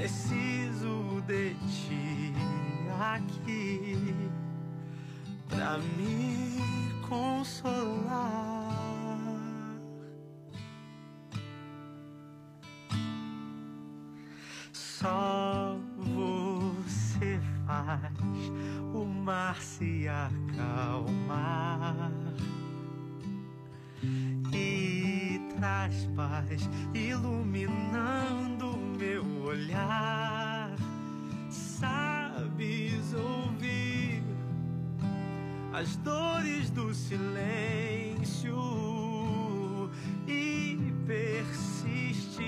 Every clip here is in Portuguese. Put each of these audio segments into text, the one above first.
Preciso de ti aqui pra me consolar. Só você faz o mar se acalmar traz paz, iluminando as dores do silêncio e persistir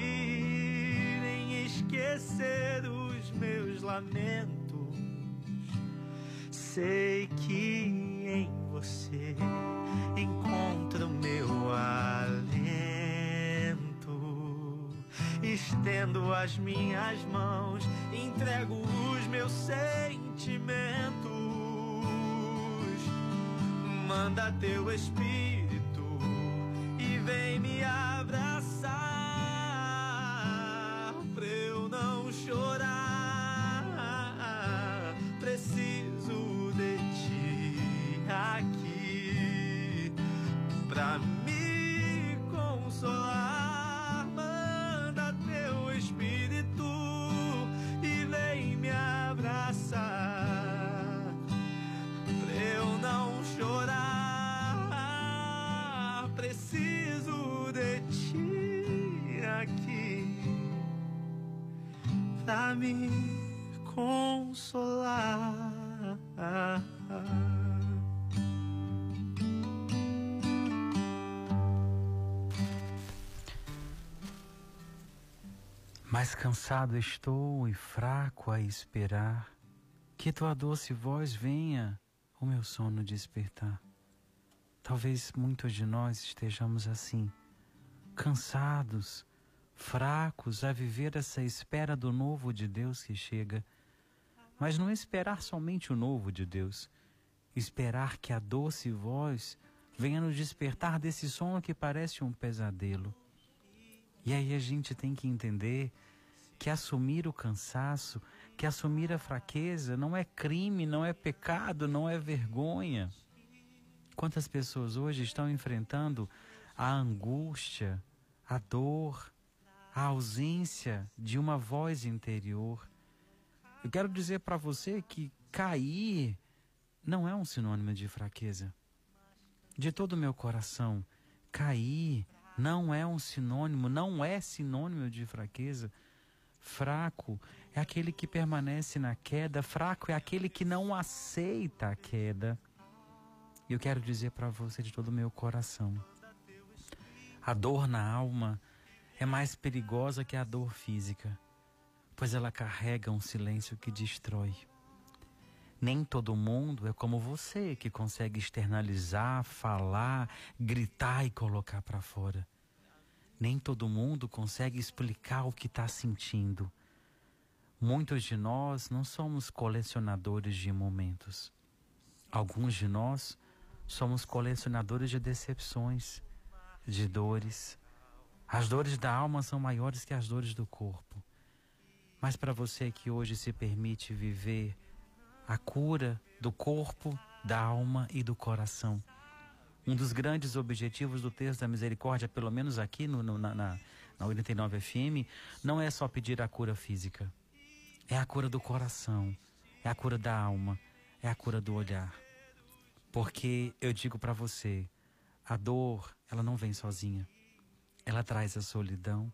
em esquecer os meus lamentos. Sei que em você encontro meu alento estendo as minhas mãos, entrego os meus sentimentos. Manda teu espírito me consolar. Mais cansado estou e fraco a esperar que tua doce voz venha o meu sono despertar. Talvez muitos de nós estejamos assim, cansados, fracos a viver essa espera do novo de Deus que chega. Mas não esperar somente o novo de Deus, esperar que a doce voz venha nos despertar desse sono que parece um pesadelo. E aí a gente tem que entender que assumir o cansaço, que assumir a fraqueza não é crime, não é pecado, não é vergonha. Quantas pessoas hoje estão enfrentando a angústia, a dor, a ausência de uma voz interior. Eu quero dizer para você que cair não é um sinônimo de fraqueza. De todo o meu coração, cair não é um sinônimo, não é sinônimo de fraqueza. Fraco é aquele que permanece na queda, fraco é aquele que não aceita a queda. E eu quero dizer para você de todo o meu coração: a dor na alma é mais perigosa que a dor física, pois ela carrega um silêncio que destrói. Nem todo mundo é como você que consegue externalizar, falar, gritar e colocar para fora. Nem todo mundo consegue explicar o que está sentindo. Muitos de nós não somos colecionadores de momentos. Alguns de nós somos colecionadores de decepções, de dores. As dores da alma são maiores que as dores do corpo. Mas para você que hoje se permite viver a cura do corpo, da alma e do coração, um dos grandes objetivos do texto da misericórdia, pelo menos aqui no, no, na, na, na 89 FM, não é só pedir a cura física é a cura do coração, é a cura da alma, é a cura do olhar. Porque eu digo para você, a dor, ela não vem sozinha. Ela traz a solidão,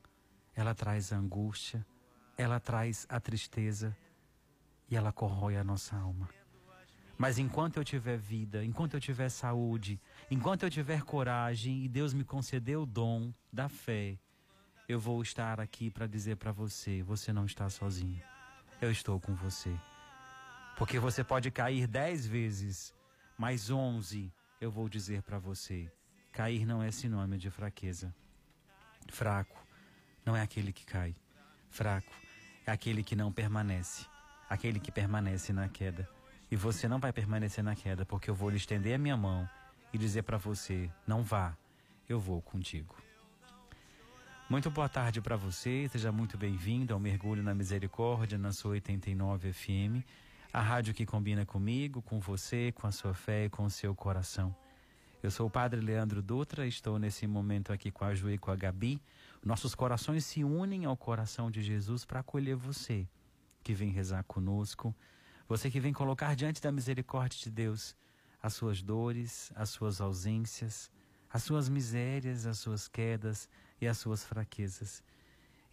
ela traz a angústia, ela traz a tristeza e ela corrói a nossa alma. Mas enquanto eu tiver vida, enquanto eu tiver saúde, enquanto eu tiver coragem e Deus me concedeu o dom da fé, eu vou estar aqui para dizer para você: você não está sozinho eu estou com você. Porque você pode cair dez vezes, mas onze eu vou dizer para você: cair não é sinônimo de fraqueza. Fraco não é aquele que cai. Fraco é aquele que não permanece, aquele que permanece na queda. E você não vai permanecer na queda, porque eu vou lhe estender a minha mão e dizer para você: não vá, eu vou contigo. Muito boa tarde para você, seja muito bem-vindo ao Mergulho na Misericórdia na sua 89 FM, a rádio que combina comigo, com você, com a sua fé e com o seu coração. Eu sou o Padre Leandro Dutra, estou nesse momento aqui com a Ju e com a Gabi. Nossos corações se unem ao coração de Jesus para acolher você que vem rezar conosco, você que vem colocar diante da misericórdia de Deus as suas dores, as suas ausências, as suas misérias, as suas quedas, e as suas fraquezas.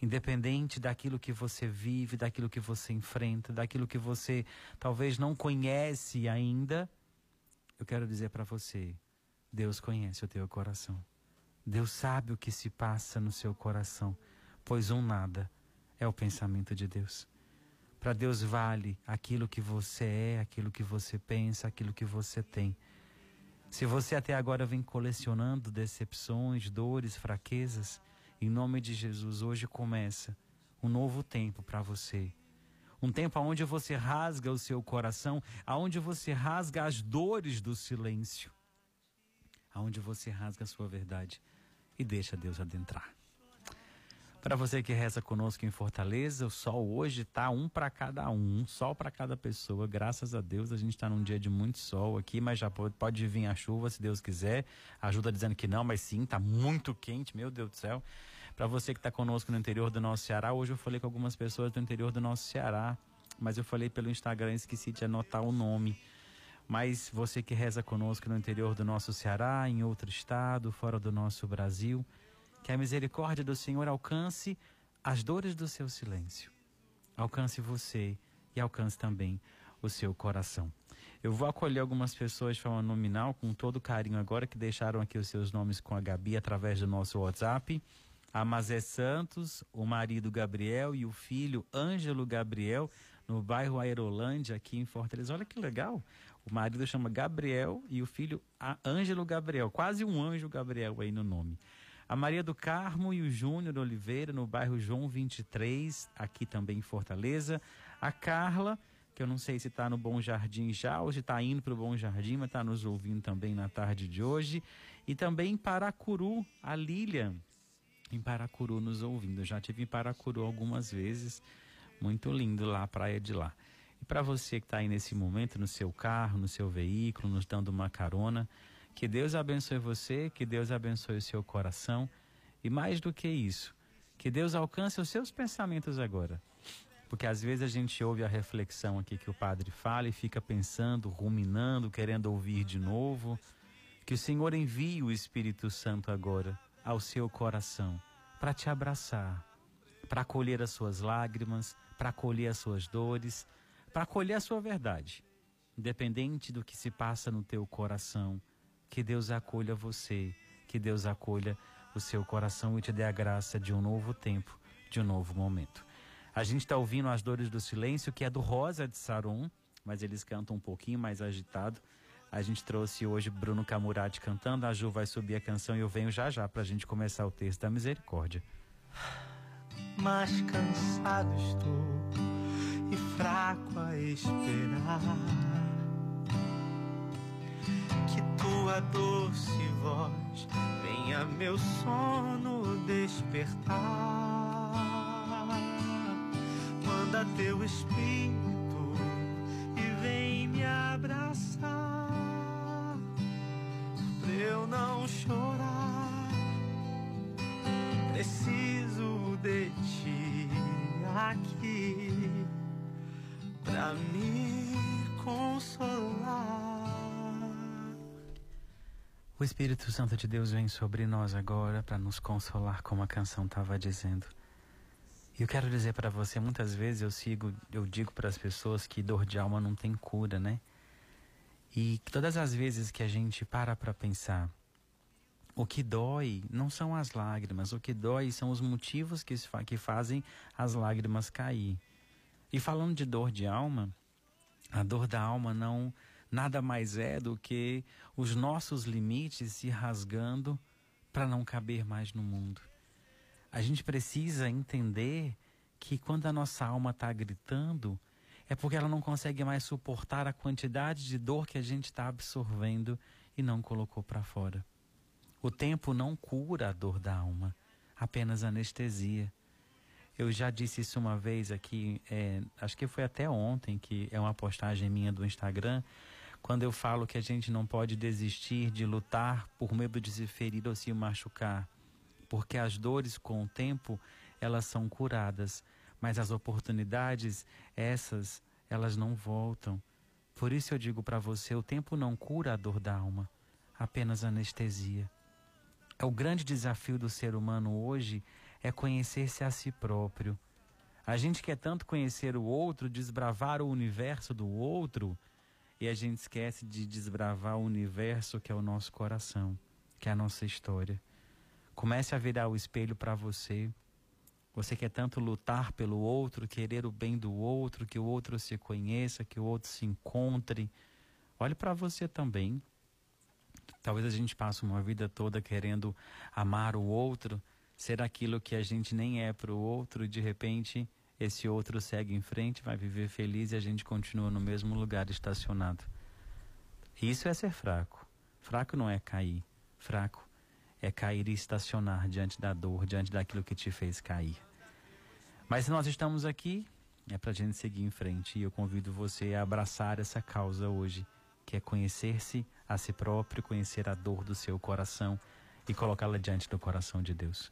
Independente daquilo que você vive, daquilo que você enfrenta, daquilo que você talvez não conhece ainda, eu quero dizer para você: Deus conhece o teu coração. Deus sabe o que se passa no seu coração, pois um nada é o pensamento de Deus. Para Deus vale aquilo que você é, aquilo que você pensa, aquilo que você tem. Se você até agora vem colecionando decepções, dores, fraquezas, em nome de Jesus, hoje começa um novo tempo para você. Um tempo onde você rasga o seu coração, aonde você rasga as dores do silêncio, aonde você rasga a sua verdade e deixa Deus adentrar. Para você que reza conosco em Fortaleza, o sol hoje está um para cada um, sol para cada pessoa. Graças a Deus, a gente está num dia de muito sol aqui, mas já pode, pode vir a chuva se Deus quiser. Ajuda dizendo que não, mas sim, está muito quente, meu Deus do céu. Para você que está conosco no interior do nosso Ceará, hoje eu falei com algumas pessoas do interior do nosso Ceará, mas eu falei pelo Instagram, esqueci de anotar o nome. Mas você que reza conosco no interior do nosso Ceará, em outro estado, fora do nosso Brasil, que a misericórdia do Senhor alcance as dores do seu silêncio. Alcance você e alcance também o seu coração. Eu vou acolher algumas pessoas de forma nominal, com todo carinho agora, que deixaram aqui os seus nomes com a Gabi através do nosso WhatsApp. A Mazé Santos, o marido Gabriel e o filho Ângelo Gabriel, no bairro Aerolândia, aqui em Fortaleza. Olha que legal. O marido chama Gabriel e o filho Ângelo Gabriel. Quase um anjo Gabriel aí no nome. A Maria do Carmo e o Júnior Oliveira, no bairro João 23, aqui também em Fortaleza. A Carla, que eu não sei se está no Bom Jardim já, se está indo para o Bom Jardim, mas está nos ouvindo também na tarde de hoje. E também em Paracuru, a Lilian, em Paracuru nos ouvindo. Eu já tive em Paracuru algumas vezes, muito lindo lá, a praia de lá. E para você que está aí nesse momento, no seu carro, no seu veículo, nos dando uma carona, que Deus abençoe você, que Deus abençoe o seu coração e mais do que isso, que Deus alcance os seus pensamentos agora. Porque às vezes a gente ouve a reflexão aqui que o padre fala e fica pensando, ruminando, querendo ouvir de novo. Que o Senhor envie o Espírito Santo agora ao seu coração para te abraçar, para acolher as suas lágrimas, para acolher as suas dores, para acolher a sua verdade, independente do que se passa no teu coração que Deus acolha você, que Deus acolha o seu coração e te dê a graça de um novo tempo, de um novo momento. A gente está ouvindo As Dores do Silêncio, que é do Rosa de Saron, mas eles cantam um pouquinho mais agitado. A gente trouxe hoje Bruno Camurati cantando, a Ju vai subir a canção e eu venho já já para a gente começar o texto da misericórdia. Mas cansado estou fraco a esperar que tua doce voz venha meu sono despertar. Manda teu espírito pra me consolar. O Espírito Santo de Deus vem sobre nós agora para nos consolar, como a canção estava dizendo. E eu quero dizer para você, muitas vezes eu sigo, eu digo para as pessoas que dor de alma não tem cura, né? E todas as vezes que a gente para para pensar, o que dói não são as lágrimas, o que dói são os motivos que, que fazem as lágrimas cair. E falando de dor de alma, a dor da alma não nada mais é do que os nossos limites se rasgando para não caber mais no mundo. A gente precisa entender que quando a nossa alma está gritando, é porque ela não consegue mais suportar a quantidade de dor que a gente está absorvendo e não colocou para fora. O tempo não cura a dor da alma, apenas anestesia. Eu já disse isso uma vez aqui, é, acho que foi até ontem, que é uma postagem minha do Instagram, quando eu falo que a gente não pode desistir de lutar por medo de se ferir ou se machucar, porque as dores com o tempo elas são curadas, mas as oportunidades essas elas não voltam. Por isso eu digo para você, o tempo não cura a dor da alma, apenas anestesia. É o grande desafio do ser humano hoje é conhecer-se a si próprio. A gente quer tanto conhecer o outro, desbravar o universo do outro, e a gente esquece de desbravar o universo que é o nosso coração, que é a nossa história. Comece a virar o espelho para você. Você quer tanto lutar pelo outro, querer o bem do outro, que o outro se conheça, que o outro se encontre. Olhe para você também. Talvez a gente passe uma vida toda querendo amar o outro, ser aquilo que a gente nem é para o outro, de repente esse outro segue em frente, vai viver feliz e a gente continua no mesmo lugar estacionado. Isso é ser fraco. Fraco não é cair. Fraco é cair e estacionar diante da dor, diante daquilo que te fez cair. Mas nós estamos aqui, é para a gente seguir em frente. E eu convido você a abraçar essa causa hoje, que é conhecer-se a si próprio, conhecer a dor do seu coração e colocá-la diante do coração de Deus.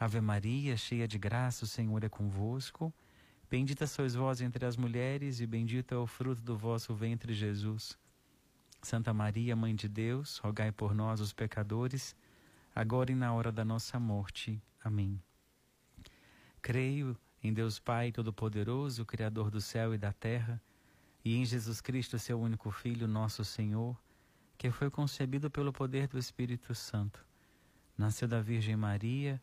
Ave Maria, cheia de graça, o Senhor é convosco. Bendita sois vós entre as mulheres, e bendito é o fruto do vosso ventre, Jesus. Santa Maria, Mãe de Deus, rogai por nós, os pecadores, agora e na hora da nossa morte. Amém. Creio em Deus Pai Todo-Poderoso, Criador do céu e da terra, e em Jesus Cristo, seu único Filho, nosso Senhor, que foi concebido pelo poder do Espírito Santo. Nasceu da Virgem Maria,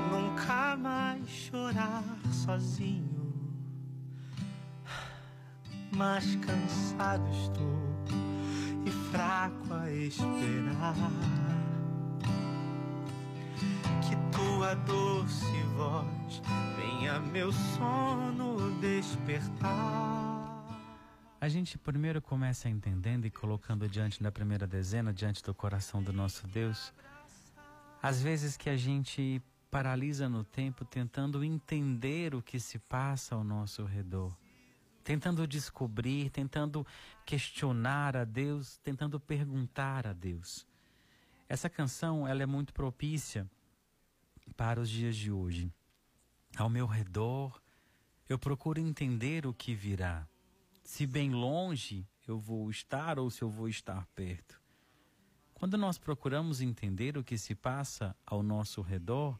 Mais chorar sozinho. Mas cansado estou e fraco a esperar que tua doce voz venha meu sono despertar. A gente primeiro começa entendendo e colocando diante da primeira dezena, diante do coração do nosso Deus, às vezes que a gente paralisa no tempo tentando entender o que se passa ao nosso redor. tentando descobrir, tentando questionar a Deus, tentando perguntar a Deus. Essa canção, ela é muito propícia para os dias de hoje. Ao meu redor, eu procuro entender o que virá. Se bem longe eu vou estar ou se eu vou estar perto. Quando nós procuramos entender o que se passa ao nosso redor,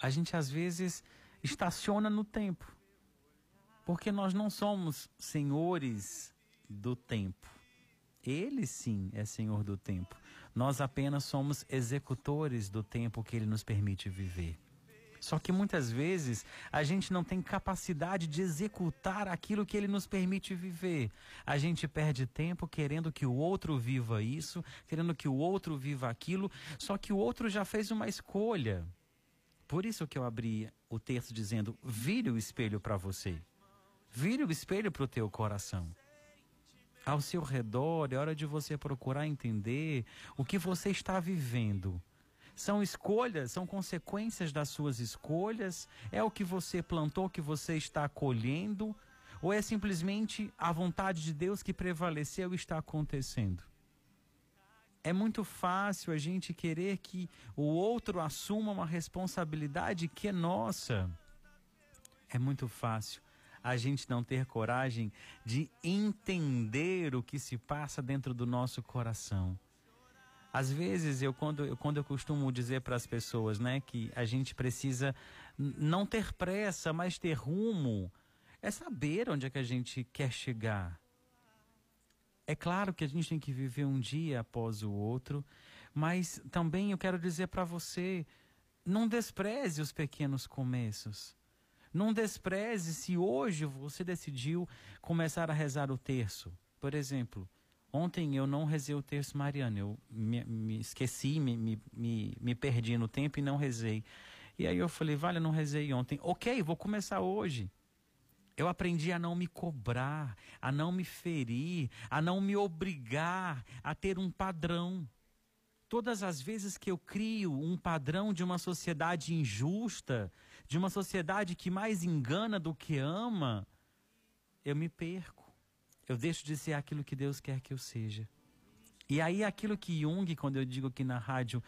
a gente às vezes estaciona no tempo. Porque nós não somos senhores do tempo. Ele sim é senhor do tempo. Nós apenas somos executores do tempo que ele nos permite viver. Só que muitas vezes a gente não tem capacidade de executar aquilo que ele nos permite viver. A gente perde tempo querendo que o outro viva isso, querendo que o outro viva aquilo, só que o outro já fez uma escolha. Por isso que eu abri o texto dizendo: vire o espelho para você. Vire o espelho para o teu coração. Ao seu redor, é hora de você procurar entender o que você está vivendo. São escolhas, são consequências das suas escolhas? É o que você plantou que você está colhendo? Ou é simplesmente a vontade de Deus que prevaleceu e está acontecendo? É muito fácil a gente querer que o outro assuma uma responsabilidade que é nossa. É muito fácil a gente não ter coragem de entender o que se passa dentro do nosso coração. Às vezes, eu quando, eu, quando eu costumo dizer para as pessoas né, que a gente precisa não ter pressa, mas ter rumo, é saber onde é que a gente quer chegar. É claro que a gente tem que viver um dia após o outro, mas também eu quero dizer para você: não despreze os pequenos começos. Não despreze se hoje você decidiu começar a rezar o terço. Por exemplo, ontem eu não rezei o terço mariano, eu me, me esqueci, me, me, me, perdi no tempo e não rezei. E aí eu falei, vale, eu não rezei ontem. Ok, vou começar hoje. Eu aprendi a não me cobrar, a não me ferir, a não me obrigar a ter um padrão. Todas as vezes que eu crio um padrão de uma sociedade injusta, de uma sociedade que mais engana do que ama, eu me perco. Eu deixo de ser aquilo que Deus quer que eu seja. E aí aquilo que Jung, quando eu digo aqui na rádio,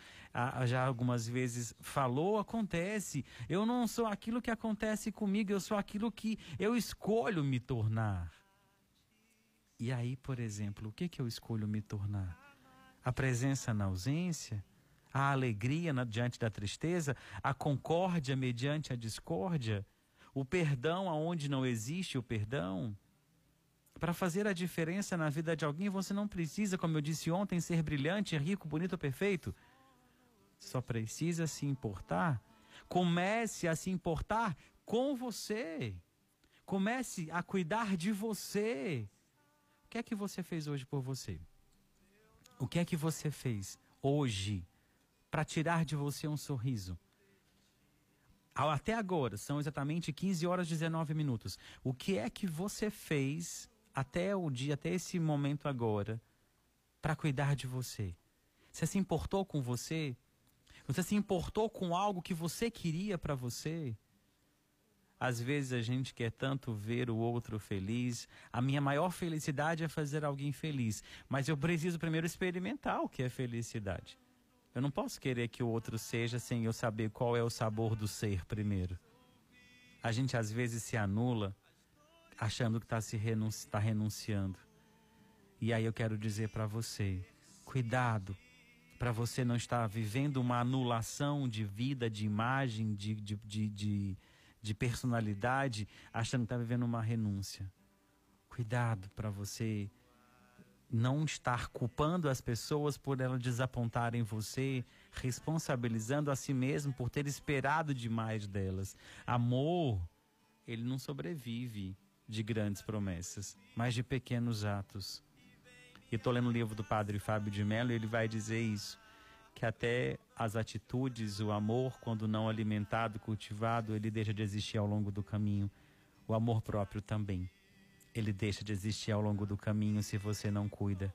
já algumas vezes falou, acontece. Eu não sou aquilo que acontece comigo, eu sou aquilo que eu escolho me tornar. E aí, por exemplo, o que, que eu escolho me tornar? A presença na ausência? A alegria na, diante da tristeza? A concórdia mediante a discórdia? O perdão aonde não existe o perdão? Para fazer a diferença na vida de alguém, você não precisa, como eu disse ontem, ser brilhante, rico, bonito, perfeito. Só precisa se importar. Comece a se importar com você. Comece a cuidar de você. O que é que você fez hoje por você? O que é que você fez hoje para tirar de você um sorriso? Até agora, são exatamente 15 horas e 19 minutos. O que é que você fez até o dia, até esse momento agora, para cuidar de você? Você se importou com você? Você se importou com algo que você queria para você? Às vezes a gente quer tanto ver o outro feliz. A minha maior felicidade é fazer alguém feliz. Mas eu preciso primeiro experimentar o que é felicidade. Eu não posso querer que o outro seja sem eu saber qual é o sabor do ser primeiro. A gente às vezes se anula achando que está se renunci tá renunciando. E aí eu quero dizer para você, cuidado para você não estar vivendo uma anulação de vida, de imagem, de, de, de, de, de personalidade, achando que está vivendo uma renúncia. Cuidado para você não estar culpando as pessoas por elas desapontarem você, responsabilizando a si mesmo por ter esperado demais delas. Amor, ele não sobrevive de grandes promessas, mas de pequenos atos. E estou lendo o livro do padre Fábio de Mello e ele vai dizer isso, que até as atitudes, o amor, quando não alimentado, cultivado, ele deixa de existir ao longo do caminho. O amor próprio também. Ele deixa de existir ao longo do caminho se você não cuida.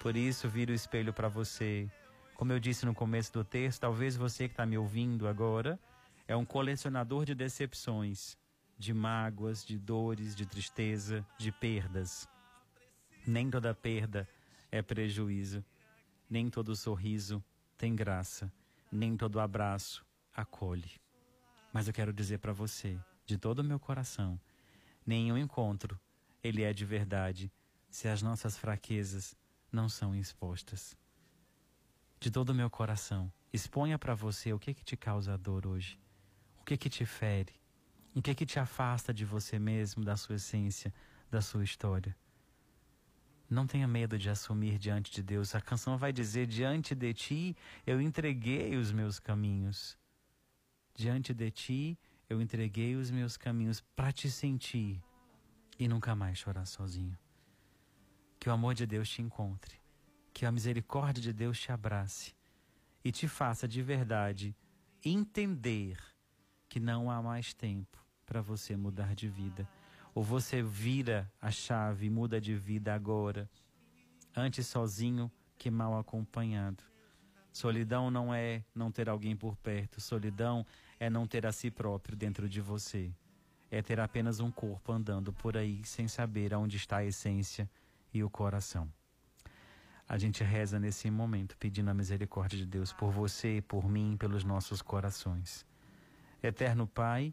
Por isso, vira o espelho para você. Como eu disse no começo do texto, talvez você que está me ouvindo agora é um colecionador de decepções de mágoas, de dores, de tristeza, de perdas. Nem toda perda é prejuízo, nem todo sorriso tem graça, nem todo abraço acolhe. Mas eu quero dizer para você, de todo o meu coração, nenhum encontro ele é de verdade se as nossas fraquezas não são expostas. De todo o meu coração, exponha para você o que que te causa dor hoje, o que que te fere, o que que te afasta de você mesmo, da sua essência, da sua história. Não tenha medo de assumir diante de Deus. A canção vai dizer: Diante de ti eu entreguei os meus caminhos. Diante de ti eu entreguei os meus caminhos para te sentir e nunca mais chorar sozinho. Que o amor de Deus te encontre, que a misericórdia de Deus te abrace e te faça de verdade entender que não há mais tempo para você mudar de vida. Ou você vira a chave e muda de vida agora, antes sozinho que mal acompanhado. Solidão não é não ter alguém por perto, solidão é não ter a si próprio dentro de você. É ter apenas um corpo andando por aí sem saber aonde está a essência e o coração. A gente reza nesse momento pedindo a misericórdia de Deus por você, por mim, pelos nossos corações. Eterno Pai,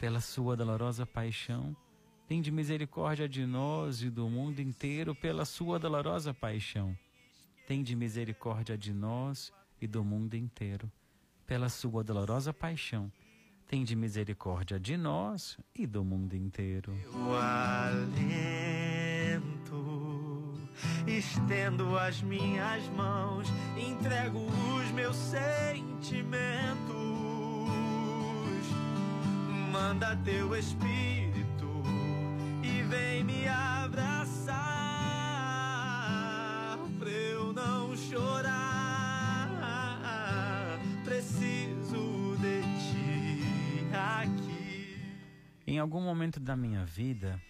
pela sua dolorosa paixão, tende misericórdia de nós e do mundo inteiro pela sua dolorosa paixão. Tende misericórdia de nós e do mundo inteiro pela sua dolorosa paixão. Tende misericórdia de nós e do mundo inteiro. Eu alento, estendo as minhas mãos, entrego os meus sentimentos manda teu espírito e vem me abraçar pra eu não chorar. Preciso de ti aqui. Em algum momento da minha vida,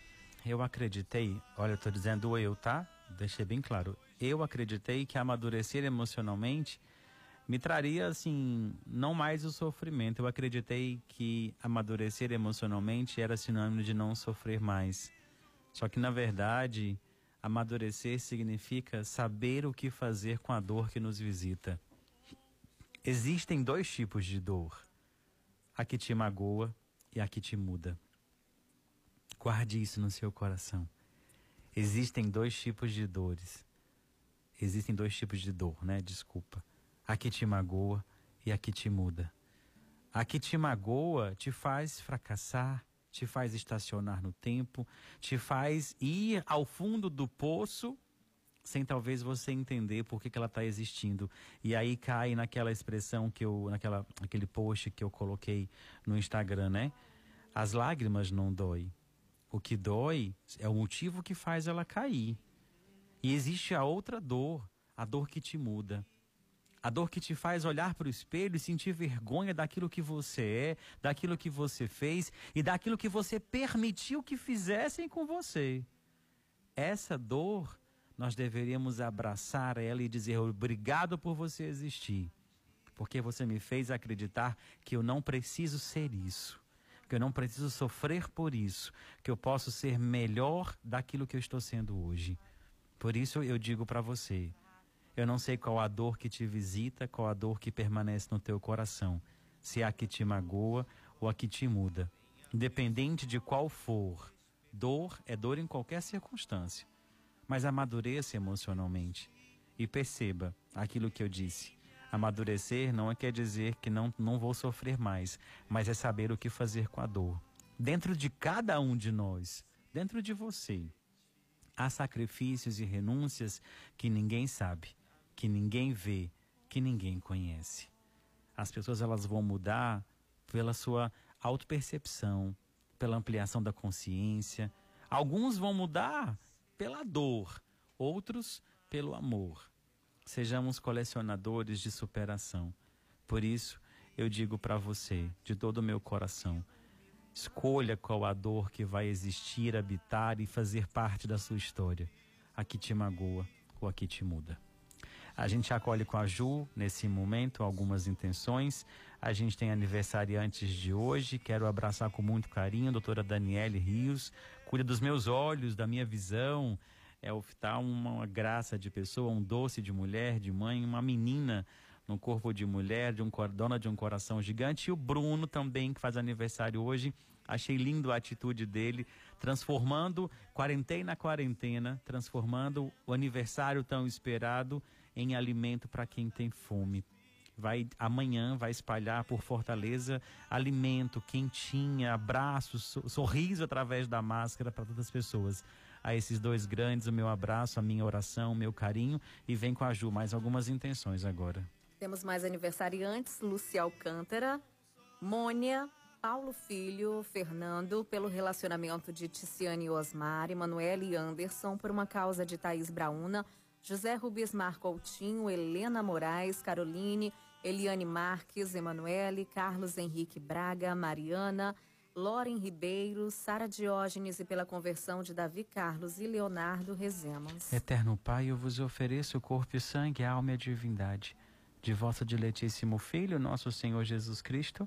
eu acreditei, olha, eu tô dizendo eu, tá? Deixei bem claro. Eu acreditei que amadurecer emocionalmente me traria assim não mais o sofrimento. Eu acreditei que amadurecer emocionalmente era sinônimo de não sofrer mais. Só que na verdade, amadurecer significa saber o que fazer com a dor que nos visita. Existem dois tipos de dor: a que te magoa e a que te muda. Guarde isso no seu coração. Existem dois tipos de dores. Existem dois tipos de dor, né? Desculpa a que te magoa e a que te muda. A que te magoa te faz fracassar, te faz estacionar no tempo, te faz ir ao fundo do poço sem talvez você entender por que, que ela está existindo. E aí cai naquela expressão que eu, naquela, aquele post que eu coloquei no Instagram, né? As lágrimas não dói. O que dói é o motivo que faz ela cair. E existe a outra dor, a dor que te muda. A dor que te faz olhar para o espelho e sentir vergonha daquilo que você é, daquilo que você fez e daquilo que você permitiu que fizessem com você. Essa dor, nós deveríamos abraçar ela e dizer obrigado por você existir, porque você me fez acreditar que eu não preciso ser isso, que eu não preciso sofrer por isso, que eu posso ser melhor daquilo que eu estou sendo hoje. Por isso eu digo para você, eu não sei qual a dor que te visita, qual a dor que permanece no teu coração, se é a que te magoa ou a que te muda. Independente de qual for, Dor é dor em qualquer circunstância, mas amadureça emocionalmente e perceba aquilo que eu disse. Amadurecer não é quer dizer que não, não vou sofrer mais, mas é saber o que fazer com a dor. Dentro de cada um de nós, dentro de você, há sacrifícios e renúncias que ninguém sabe, que ninguém vê, que ninguém conhece. As pessoas elas vão mudar pela sua autopercepção, pela ampliação da consciência. Alguns vão mudar pela dor, outros pelo amor. Sejamos colecionadores de superação. Por isso, eu digo para você, de todo o meu coração, escolha qual a dor que vai existir, habitar e fazer parte da sua história. A que te magoa ou a que te muda. A gente acolhe com a Ju, nesse momento, algumas intenções. A gente tem aniversariantes de hoje. Quero abraçar com muito carinho a doutora Daniele Rios. Cuida dos meus olhos, da minha visão. É tá uma graça de pessoa, um doce de mulher, de mãe, uma menina no corpo de mulher, de um dona de um coração gigante. E o Bruno também, que faz aniversário hoje. Achei lindo a atitude dele, transformando quarentena na quarentena, transformando o aniversário tão esperado em alimento para quem tem fome. Vai amanhã vai espalhar por Fortaleza alimento, quentinha, abraços, sorriso através da máscara para todas as pessoas. A esses dois grandes, o meu abraço, a minha oração, o meu carinho e vem com a Ju mais algumas intenções agora. Temos mais aniversariantes: Lucia Alcântara, Mônia, Paulo Filho, Fernando, pelo relacionamento de Ticiane Osmar, Emanuele e Anderson, por uma causa de Thaís Brauna, José Rubismar Coutinho, Helena Moraes, Caroline, Eliane Marques, Emanuele, Carlos Henrique Braga, Mariana, Loren Ribeiro, Sara Diógenes e pela conversão de Davi Carlos e Leonardo Rezemas. Eterno Pai, eu vos ofereço o corpo e sangue, a alma e a divindade de vosso diletíssimo Filho, nosso Senhor Jesus Cristo,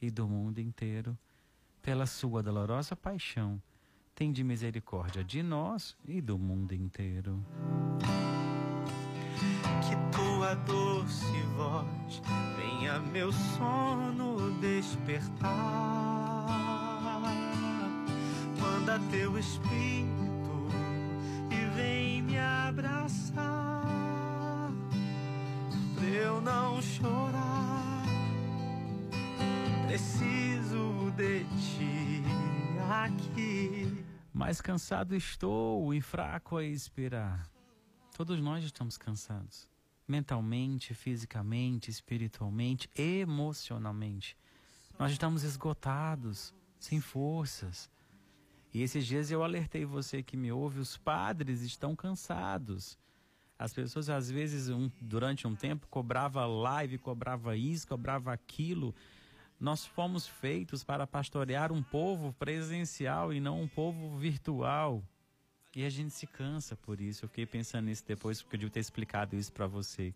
e do mundo inteiro. Pela sua dolorosa paixão, tem de misericórdia de nós e do mundo inteiro. Que tua doce voz venha meu sono despertar. Manda teu espírito e vem me abraçar. Pra eu não chorar, preciso de ti aqui. Mais cansado estou e fraco a esperar. Todos nós estamos cansados. Mentalmente, fisicamente, espiritualmente, emocionalmente. Nós estamos esgotados, sem forças. E esses dias eu alertei você que me ouve, os padres estão cansados. As pessoas às vezes um, durante um tempo cobrava live, cobrava isso, cobrava aquilo, nós fomos feitos para pastorear um povo presencial e não um povo virtual. E a gente se cansa por isso. Eu fiquei pensando nisso depois, porque eu devia ter explicado isso para você.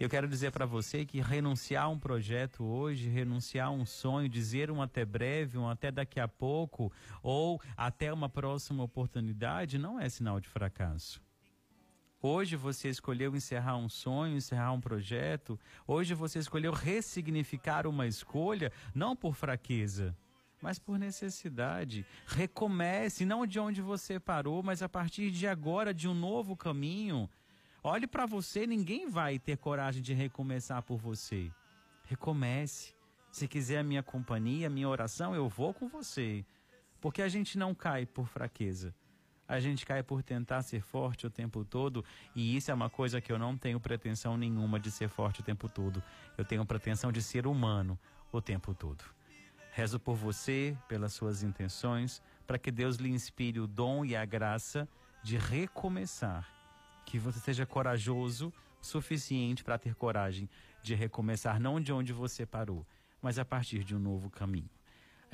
Eu quero dizer para você que renunciar a um projeto hoje, renunciar a um sonho, dizer um até breve, um até daqui a pouco, ou até uma próxima oportunidade, não é sinal de fracasso. Hoje você escolheu encerrar um sonho, encerrar um projeto. Hoje você escolheu ressignificar uma escolha, não por fraqueza, mas por necessidade. Recomece, não de onde você parou, mas a partir de agora, de um novo caminho. Olhe para você, ninguém vai ter coragem de recomeçar por você. Recomece. Se quiser a minha companhia, a minha oração, eu vou com você. Porque a gente não cai por fraqueza. A gente cai por tentar ser forte o tempo todo, e isso é uma coisa que eu não tenho pretensão nenhuma de ser forte o tempo todo. Eu tenho pretensão de ser humano o tempo todo. Rezo por você, pelas suas intenções, para que Deus lhe inspire o dom e a graça de recomeçar. Que você seja corajoso o suficiente para ter coragem de recomeçar, não de onde você parou, mas a partir de um novo caminho.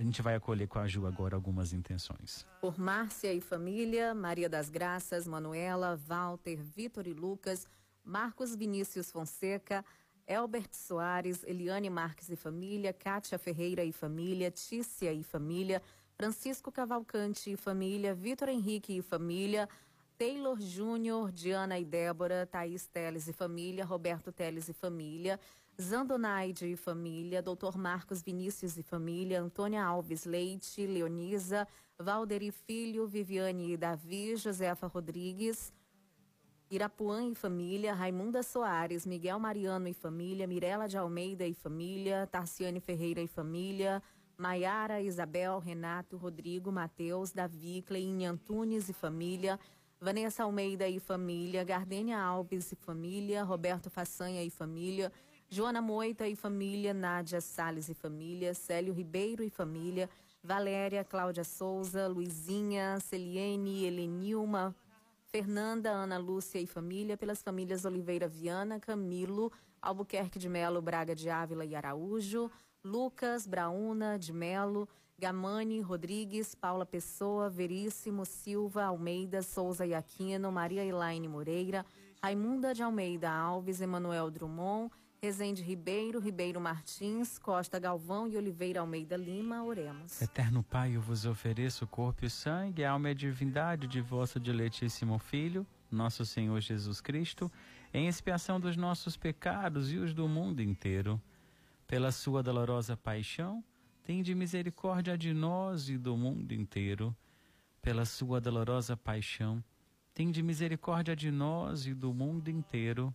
A gente vai acolher com a Ju agora algumas intenções. Por Márcia e família, Maria das Graças, Manuela, Walter, Vitor e Lucas, Marcos Vinícius Fonseca, Elbert Soares, Eliane Marques e família, Kátia Ferreira e família, Tícia e família, Francisco Cavalcante e família, Vitor Henrique e família, Taylor Júnior, Diana e Débora, Thaís Teles e família, Roberto Teles e família, Zandonaide e família, Dr. Marcos Vinícius e família, Antônia Alves Leite, Leonisa, Valderi Filho, Viviane e Davi, Josefa Rodrigues, Irapuã e família, Raimunda Soares, Miguel Mariano e família, Mirela de Almeida e família, Tarciane Ferreira e família, Maiara, Isabel, Renato, Rodrigo, Matheus, Davi, Cleinha Antunes e família, Vanessa Almeida e família, Gardênia Alves e família, Roberto Façanha e família, Joana Moita e família, Nádia Sales e família, Célio Ribeiro e família, Valéria, Cláudia Souza, Luizinha, Celiene, Helenilma, Fernanda, Ana Lúcia e família, pelas famílias Oliveira Viana, Camilo, Albuquerque de Melo, Braga de Ávila e Araújo, Lucas, Brauna de Melo, Gamani, Rodrigues, Paula Pessoa, Veríssimo, Silva, Almeida, Souza e Aquino, Maria Elaine Moreira, Raimunda de Almeida Alves, Emanuel Drummond, Rezende Ribeiro, Ribeiro Martins, Costa Galvão e Oliveira Almeida Lima, oremos. Eterno Pai, eu vos ofereço o corpo e sangue, a alma e a divindade de vosso diletíssimo Filho, nosso Senhor Jesus Cristo, em expiação dos nossos pecados e os do mundo inteiro. Pela sua dolorosa paixão, tende misericórdia de nós e do mundo inteiro. Pela sua dolorosa paixão, tende misericórdia de nós e do mundo inteiro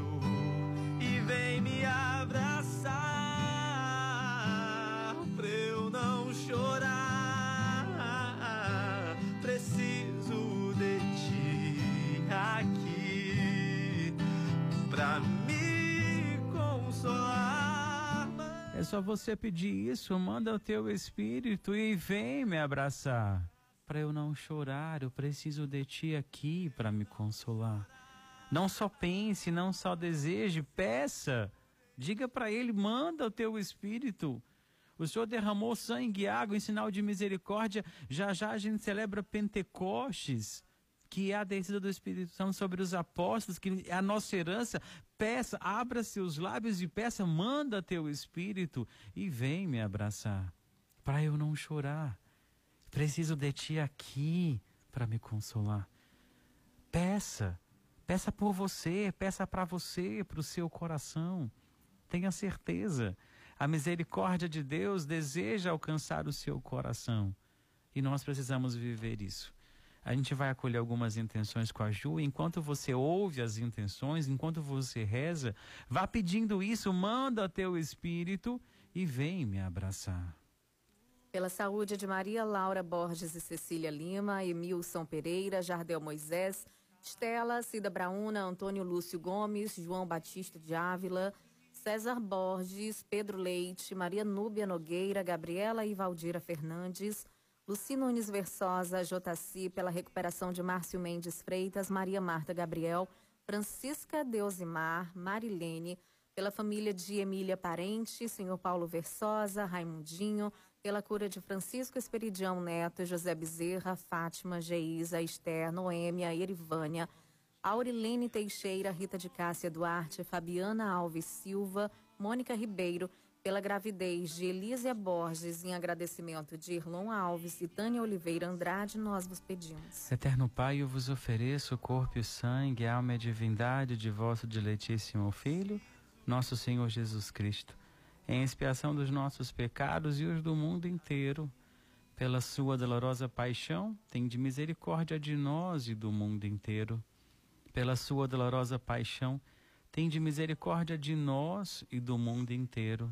só você pedir isso, manda o teu espírito e vem me abraçar. Para eu não chorar, eu preciso de ti aqui para me consolar. Não só pense, não só deseje, peça. Diga para ele, manda o teu espírito. O Senhor derramou sangue e água em sinal de misericórdia. Já já a gente celebra Pentecostes, que é a descida do Espírito Santo sobre os apóstolos, que é a nossa herança. Peça, abra seus lábios e peça, manda teu Espírito e vem me abraçar, para eu não chorar. Preciso de ti aqui para me consolar. Peça, peça por você, peça para você, para o seu coração. Tenha certeza. A misericórdia de Deus deseja alcançar o seu coração. E nós precisamos viver isso. A gente vai acolher algumas intenções com a Ju. Enquanto você ouve as intenções, enquanto você reza, vá pedindo isso, manda teu espírito e vem me abraçar. Pela saúde de Maria Laura Borges e Cecília Lima, Emilson Pereira, Jardel Moisés, Estela, Cida Brauna, Antônio Lúcio Gomes, João Batista de Ávila, César Borges, Pedro Leite, Maria Núbia Nogueira, Gabriela e Valdira Fernandes, Luci Nunes Versosa, Jotaci, pela recuperação de Márcio Mendes Freitas, Maria Marta Gabriel, Francisca Deusimar, Marilene, pela família de Emília Parente, senhor Paulo Versosa, Raimundinho, pela cura de Francisco Esperidião Neto, José Bezerra, Fátima, Geisa, Esther, Noêmia, Erivânia, Aurilene Teixeira, Rita de Cássia Duarte, Fabiana Alves Silva, Mônica Ribeiro, pela gravidez de Elísia Borges, em agradecimento de Irlon Alves e Tânia Oliveira Andrade, nós vos pedimos. Eterno Pai, eu vos ofereço o corpo e o sangue, a alma e a divindade de vosso diletíssimo Filho, nosso Senhor Jesus Cristo, em expiação dos nossos pecados e os do mundo inteiro. Pela sua dolorosa paixão, tem de misericórdia de nós e do mundo inteiro. Pela sua dolorosa paixão, tem de misericórdia de nós e do mundo inteiro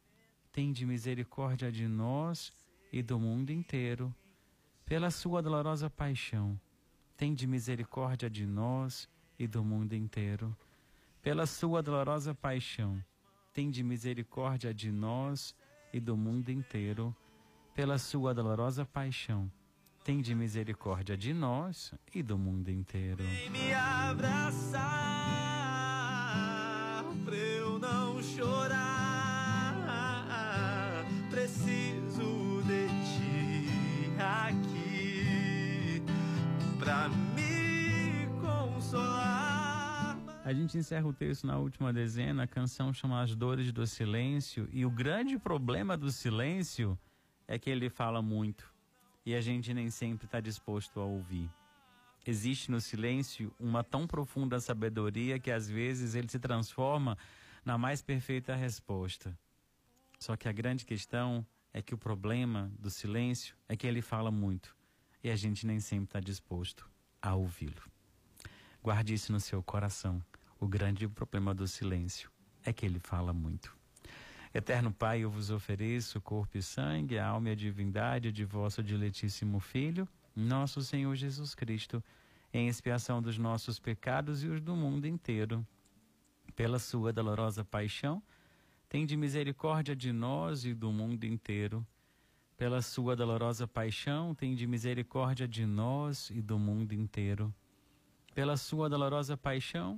tende misericórdia de nós e do mundo inteiro. Pela sua dolorosa paixão, tende misericórdia de nós e do mundo inteiro. Pela sua dolorosa paixão, tende misericórdia de nós e do mundo inteiro. Pela sua dolorosa paixão, tende misericórdia de nós e do mundo inteiro. Vem me abraçar pra eu não chorar. A gente encerra o texto na última dezena, a canção chama As Dores do Silêncio, e o grande problema do silêncio é que ele fala muito e a gente nem sempre está disposto a ouvir. Existe no silêncio uma tão profunda sabedoria que às vezes ele se transforma na mais perfeita resposta. Só que a grande questão é que o problema do silêncio é que ele fala muito e a gente nem sempre está disposto a ouvi-lo. Guarde isso no seu coração. O grande problema do silêncio é que ele fala muito. Eterno Pai, eu vos ofereço corpo e sangue, a alma e a divindade de vosso diletíssimo Filho, nosso Senhor Jesus Cristo, em expiação dos nossos pecados e os do mundo inteiro. Pela sua dolorosa paixão, Tende misericórdia de nós e do mundo inteiro. Pela sua dolorosa paixão, tende misericórdia de nós e do mundo inteiro. Pela sua dolorosa paixão,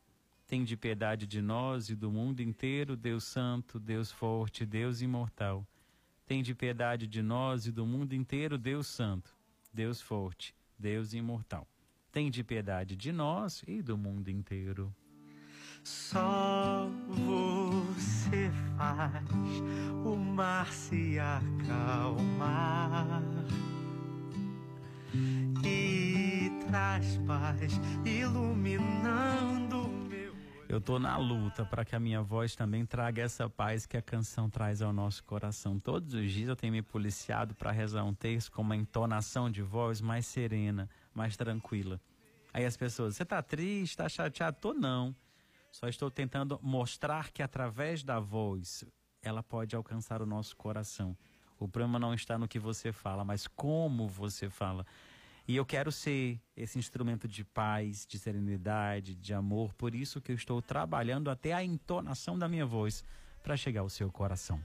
tende piedade de nós e do mundo inteiro. Deus Santo, Deus Forte, Deus Imortal, tende piedade de nós e do mundo inteiro. Deus Santo, Deus Forte, Deus Imortal, tende piedade de nós e do mundo inteiro. Só você faz o mar se acalmar e traz paz iluminando. Eu tô na luta para que a minha voz também traga essa paz que a canção traz ao nosso coração. Todos os dias eu tenho me policiado para rezar um texto com uma entonação de voz mais serena, mais tranquila. Aí as pessoas, você tá triste, tá chateado? Tô não. Só estou tentando mostrar que através da voz ela pode alcançar o nosso coração. O problema não está no que você fala, mas como você fala. E eu quero ser esse instrumento de paz, de serenidade, de amor. Por isso que eu estou trabalhando até a entonação da minha voz para chegar ao seu coração.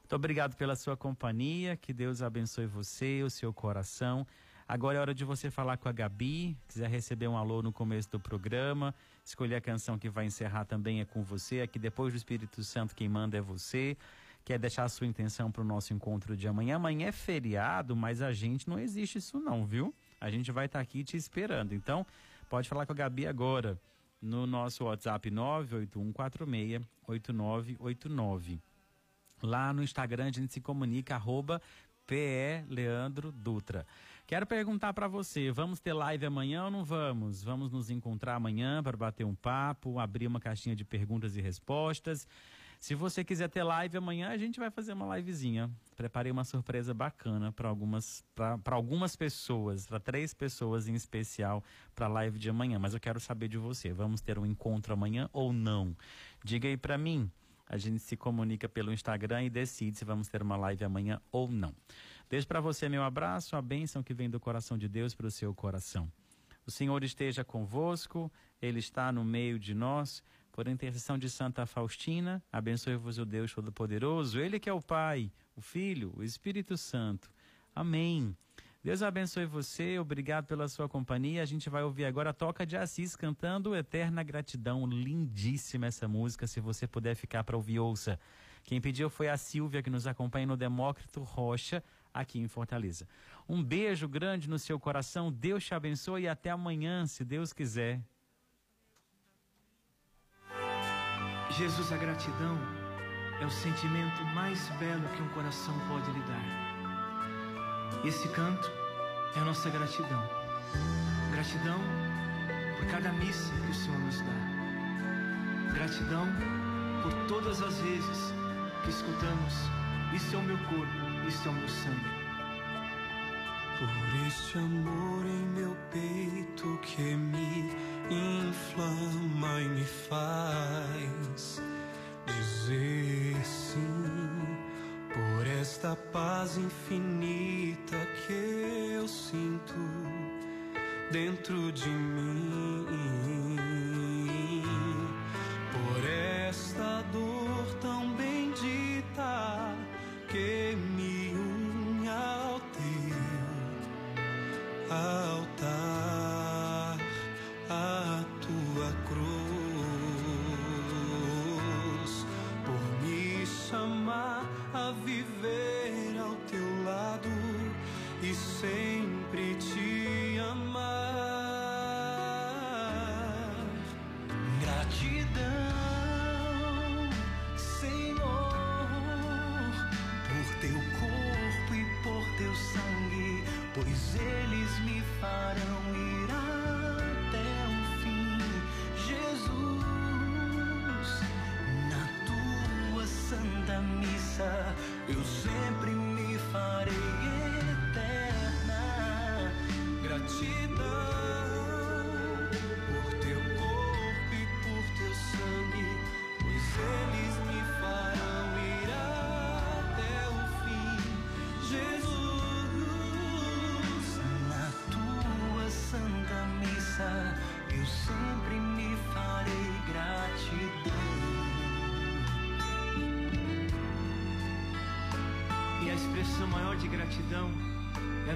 Muito obrigado pela sua companhia, que Deus abençoe você, o seu coração. Agora é hora de você falar com a Gabi, quiser receber um alô no começo do programa, escolher a canção que vai encerrar também é com você, aqui depois do Espírito Santo quem manda é você. Quer deixar a sua intenção para o nosso encontro de amanhã? Amanhã é feriado, mas a gente não existe isso não, viu? A gente vai estar tá aqui te esperando. Então, pode falar com a Gabi agora no nosso WhatsApp 981468989. Lá no Instagram a gente se comunica arroba PE Leandro Dutra. Quero perguntar para você, vamos ter live amanhã ou não vamos? Vamos nos encontrar amanhã para bater um papo, abrir uma caixinha de perguntas e respostas. Se você quiser ter live amanhã, a gente vai fazer uma livezinha. Preparei uma surpresa bacana para algumas, para algumas pessoas, para três pessoas em especial para a live de amanhã. Mas eu quero saber de você. Vamos ter um encontro amanhã ou não? Diga aí para mim. A gente se comunica pelo Instagram e decide se vamos ter uma live amanhã ou não. Deixo para você meu abraço, a bênção que vem do coração de Deus para o seu coração. O Senhor esteja convosco, Ele está no meio de nós. Por intercessão de Santa Faustina, abençoe-vos o Deus Todo-Poderoso, Ele que é o Pai, o Filho, o Espírito Santo. Amém. Deus abençoe você, obrigado pela sua companhia. A gente vai ouvir agora a Toca de Assis cantando Eterna Gratidão. Lindíssima essa música, se você puder ficar para ouvir, ouça. Quem pediu foi a Silvia, que nos acompanha no Demócrito Rocha, aqui em Fortaleza. Um beijo grande no seu coração, Deus te abençoe e até amanhã, se Deus quiser. Jesus, a gratidão é o sentimento mais belo que um coração pode lhe dar. Esse canto é a nossa gratidão. Gratidão por cada missa que o Senhor nos dá. Gratidão por todas as vezes que escutamos: Isso é o meu corpo, isso é o meu sangue. Por este amor em meu peito que me inflama e me faz dizer sim por esta paz infinita que eu sinto dentro de mim,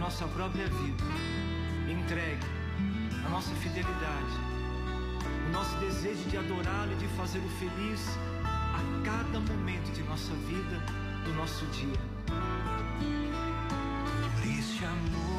nossa própria vida, entregue, a nossa fidelidade, o nosso desejo de adorá-lo e de fazê-lo feliz a cada momento de nossa vida, do nosso dia. Por este amor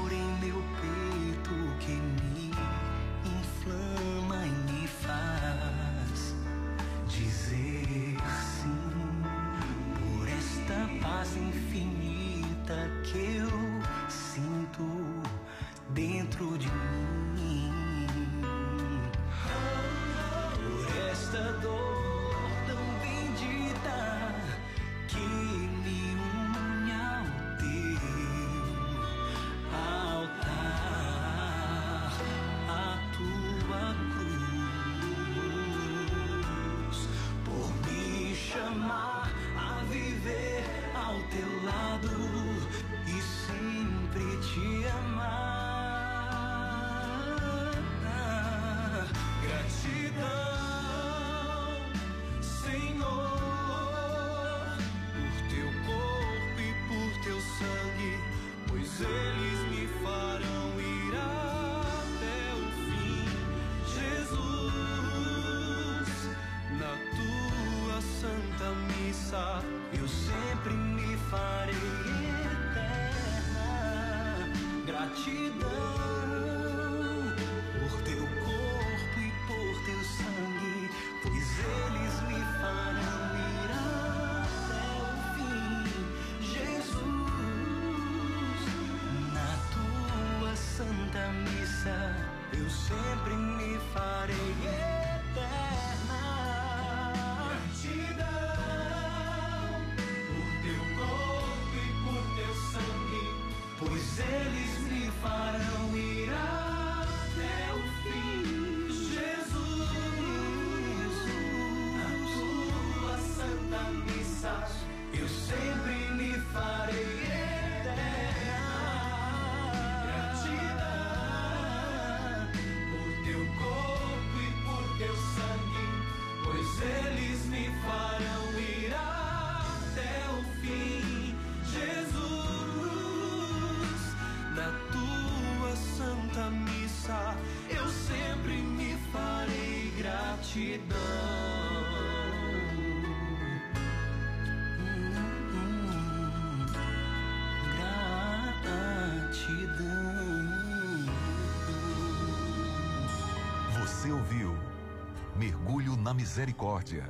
Misericórdia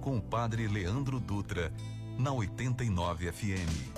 com o Padre Leandro Dutra na 89 FM.